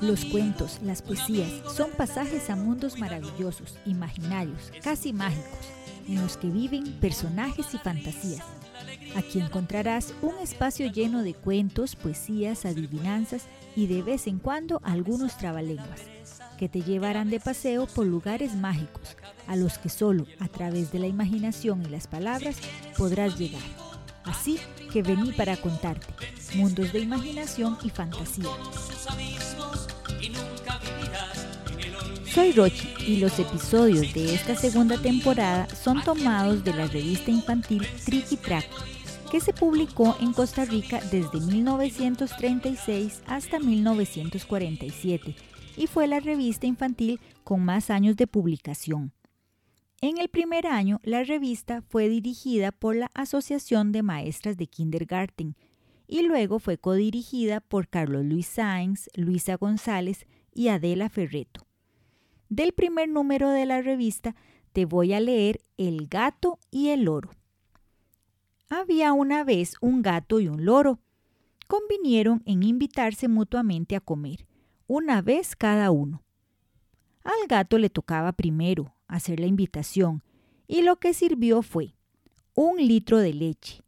Los cuentos, las poesías, son pasajes a mundos maravillosos, imaginarios, casi mágicos, en los que viven personajes y fantasías. Aquí encontrarás un espacio lleno de cuentos, poesías, adivinanzas y de vez en cuando algunos trabalenguas, que te llevarán de paseo por lugares mágicos, a los que solo a través de la imaginación y las palabras podrás llegar. Así que vení para contarte mundos de imaginación y fantasía. Soy Rochi y los episodios de esta segunda temporada son tomados de la revista infantil Tricky Track, que se publicó en Costa Rica desde 1936 hasta 1947 y fue la revista infantil con más años de publicación. En el primer año, la revista fue dirigida por la Asociación de Maestras de Kindergarten y luego fue codirigida por Carlos Luis Sáenz, Luisa González y Adela Ferreto. Del primer número de la revista te voy a leer El gato y el loro. Había una vez un gato y un loro. Convinieron en invitarse mutuamente a comer, una vez cada uno. Al gato le tocaba primero, hacer la invitación y lo que sirvió fue un litro de leche,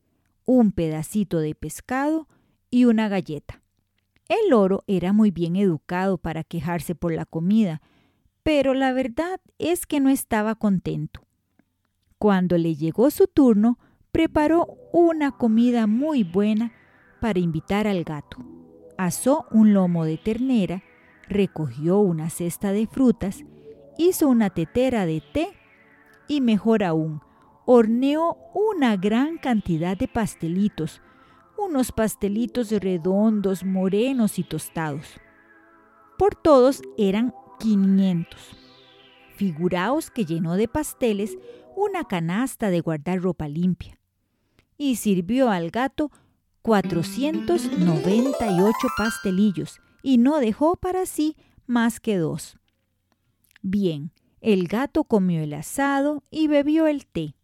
un pedacito de pescado y una galleta. El loro era muy bien educado para quejarse por la comida, pero la verdad es que no estaba contento. Cuando le llegó su turno, preparó una comida muy buena para invitar al gato. Asó un lomo de ternera, recogió una cesta de frutas hizo una tetera de té y mejor aún, horneó una gran cantidad de pastelitos, unos pastelitos redondos, morenos y tostados. Por todos eran 500. Figuraos que llenó de pasteles una canasta de guardar ropa limpia y sirvió al gato 498 pastelillos y no dejó para sí más que dos. Bien, el gato comió el asado y bebió el té,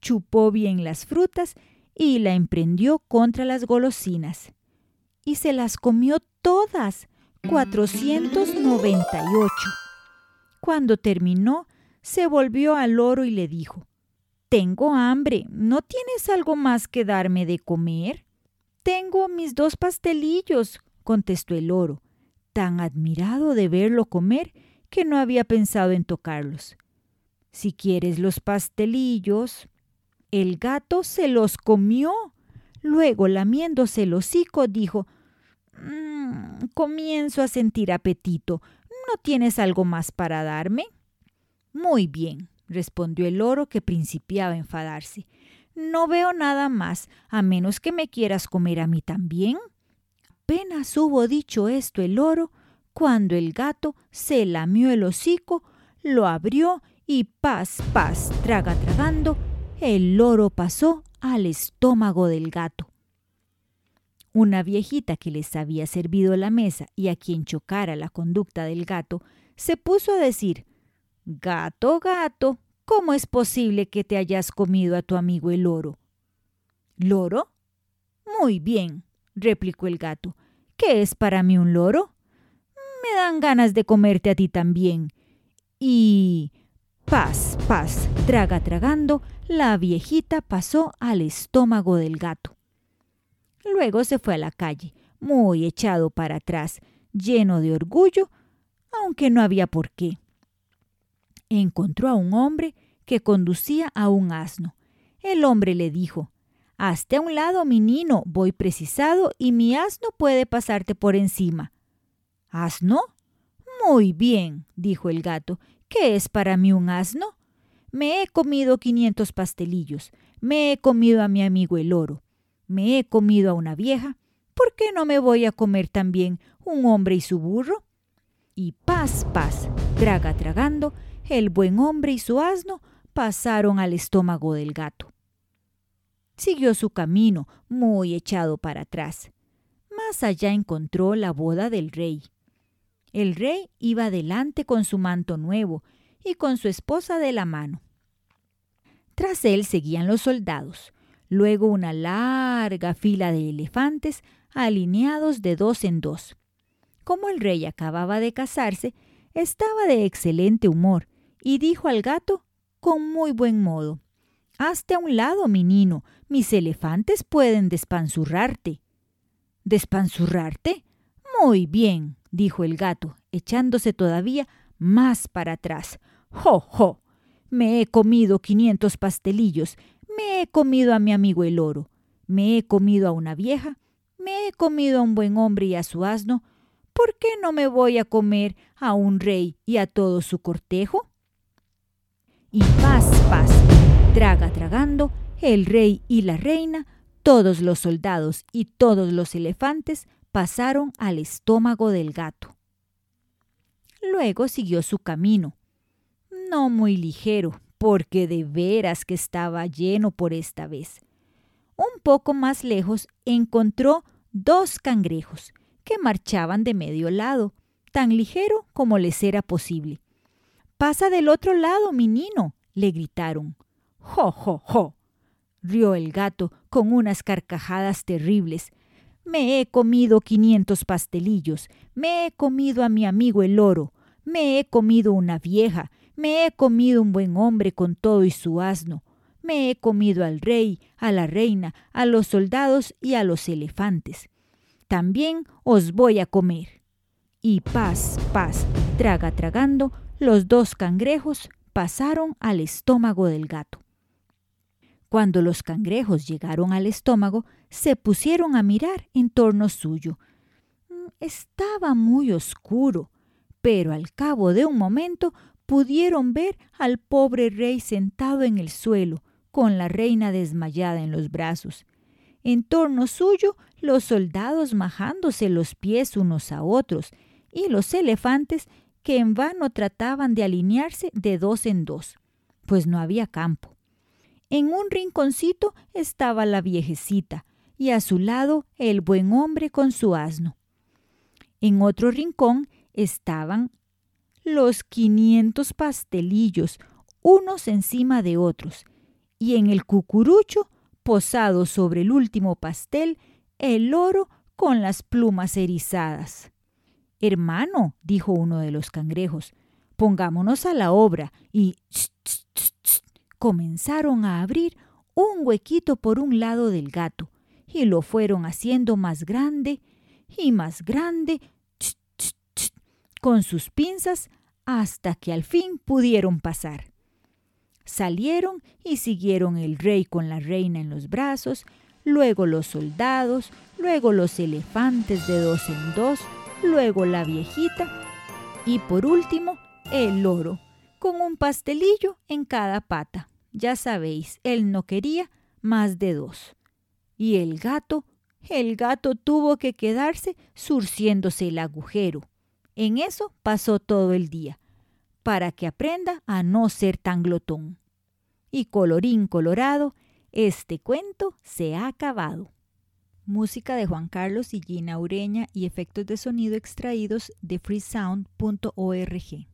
chupó bien las frutas y la emprendió contra las golosinas. Y se las comió todas, 498. Cuando terminó, se volvió al loro y le dijo, Tengo hambre, ¿no tienes algo más que darme de comer? Tengo mis dos pastelillos, contestó el loro, tan admirado de verlo comer que no había pensado en tocarlos. Si quieres los pastelillos. El gato se los comió. Luego, lamiéndose el hocico, dijo mm, Comienzo a sentir apetito. ¿No tienes algo más para darme? Muy bien, respondió el loro que principiaba a enfadarse. No veo nada más, a menos que me quieras comer a mí también. Apenas hubo dicho esto el loro, cuando el gato se lamió el hocico, lo abrió y paz, paz, traga tragando, el loro pasó al estómago del gato. Una viejita que les había servido la mesa y a quien chocara la conducta del gato, se puso a decir Gato, gato, ¿cómo es posible que te hayas comido a tu amigo el loro? ¿Loro? Muy bien, replicó el gato. ¿Qué es para mí un loro? Me dan ganas de comerte a ti también. Y... Paz, paz, traga tragando, la viejita pasó al estómago del gato. Luego se fue a la calle, muy echado para atrás, lleno de orgullo, aunque no había por qué. Encontró a un hombre que conducía a un asno. El hombre le dijo, Hazte a un lado, mi nino, voy precisado y mi asno puede pasarte por encima. ¿Asno? Muy bien, dijo el gato. ¿Qué es para mí un asno? Me he comido quinientos pastelillos, me he comido a mi amigo el oro, me he comido a una vieja. ¿Por qué no me voy a comer también un hombre y su burro? Y paz, paz, traga tragando, el buen hombre y su asno pasaron al estómago del gato. Siguió su camino, muy echado para atrás. Más allá encontró la boda del rey. El rey iba adelante con su manto nuevo y con su esposa de la mano. Tras él seguían los soldados, luego una larga fila de elefantes alineados de dos en dos. Como el rey acababa de casarse, estaba de excelente humor y dijo al gato con muy buen modo, Hazte a un lado, mi nino, mis elefantes pueden despanzurrarte. ¿Despanzurrarte? Muy bien, dijo el gato, echándose todavía más para atrás. ¡Jo, jo! Me he comido quinientos pastelillos, me he comido a mi amigo el oro, me he comido a una vieja, me he comido a un buen hombre y a su asno, ¿por qué no me voy a comer a un rey y a todo su cortejo? Y paz, paz, traga tragando, el rey y la reina, todos los soldados y todos los elefantes pasaron al estómago del gato. Luego siguió su camino, no muy ligero, porque de veras que estaba lleno por esta vez. Un poco más lejos encontró dos cangrejos que marchaban de medio lado, tan ligero como les era posible. Pasa del otro lado, mi nino, le gritaron. ¡Jo, jo, jo! rió el gato con unas carcajadas terribles. Me he comido quinientos pastelillos, me he comido a mi amigo el oro, me he comido una vieja, me he comido un buen hombre con todo y su asno, me he comido al rey, a la reina, a los soldados y a los elefantes. También os voy a comer. Y paz, paz, traga tragando, los dos cangrejos pasaron al estómago del gato. Cuando los cangrejos llegaron al estómago, se pusieron a mirar en torno suyo. Mm, estaba muy oscuro, pero al cabo de un momento pudieron ver al pobre rey sentado en el suelo, con la reina desmayada en los brazos. En torno suyo, los soldados majándose los pies unos a otros, y los elefantes que en vano trataban de alinearse de dos en dos, pues no había campo. En un rinconcito estaba la viejecita, y a su lado el buen hombre con su asno. En otro rincón estaban los quinientos pastelillos, unos encima de otros, y en el cucurucho, posado sobre el último pastel, el oro con las plumas erizadas. Hermano, dijo uno de los cangrejos, pongámonos a la obra y comenzaron a abrir un huequito por un lado del gato y lo fueron haciendo más grande y más grande con sus pinzas hasta que al fin pudieron pasar. Salieron y siguieron el rey con la reina en los brazos, luego los soldados, luego los elefantes de dos en dos, luego la viejita y por último el loro, con un pastelillo en cada pata. Ya sabéis, él no quería más de dos. Y el gato, el gato tuvo que quedarse surciéndose el agujero. En eso pasó todo el día, para que aprenda a no ser tan glotón. Y colorín colorado, este cuento se ha acabado. Música de Juan Carlos y Gina Ureña y efectos de sonido extraídos de freesound.org.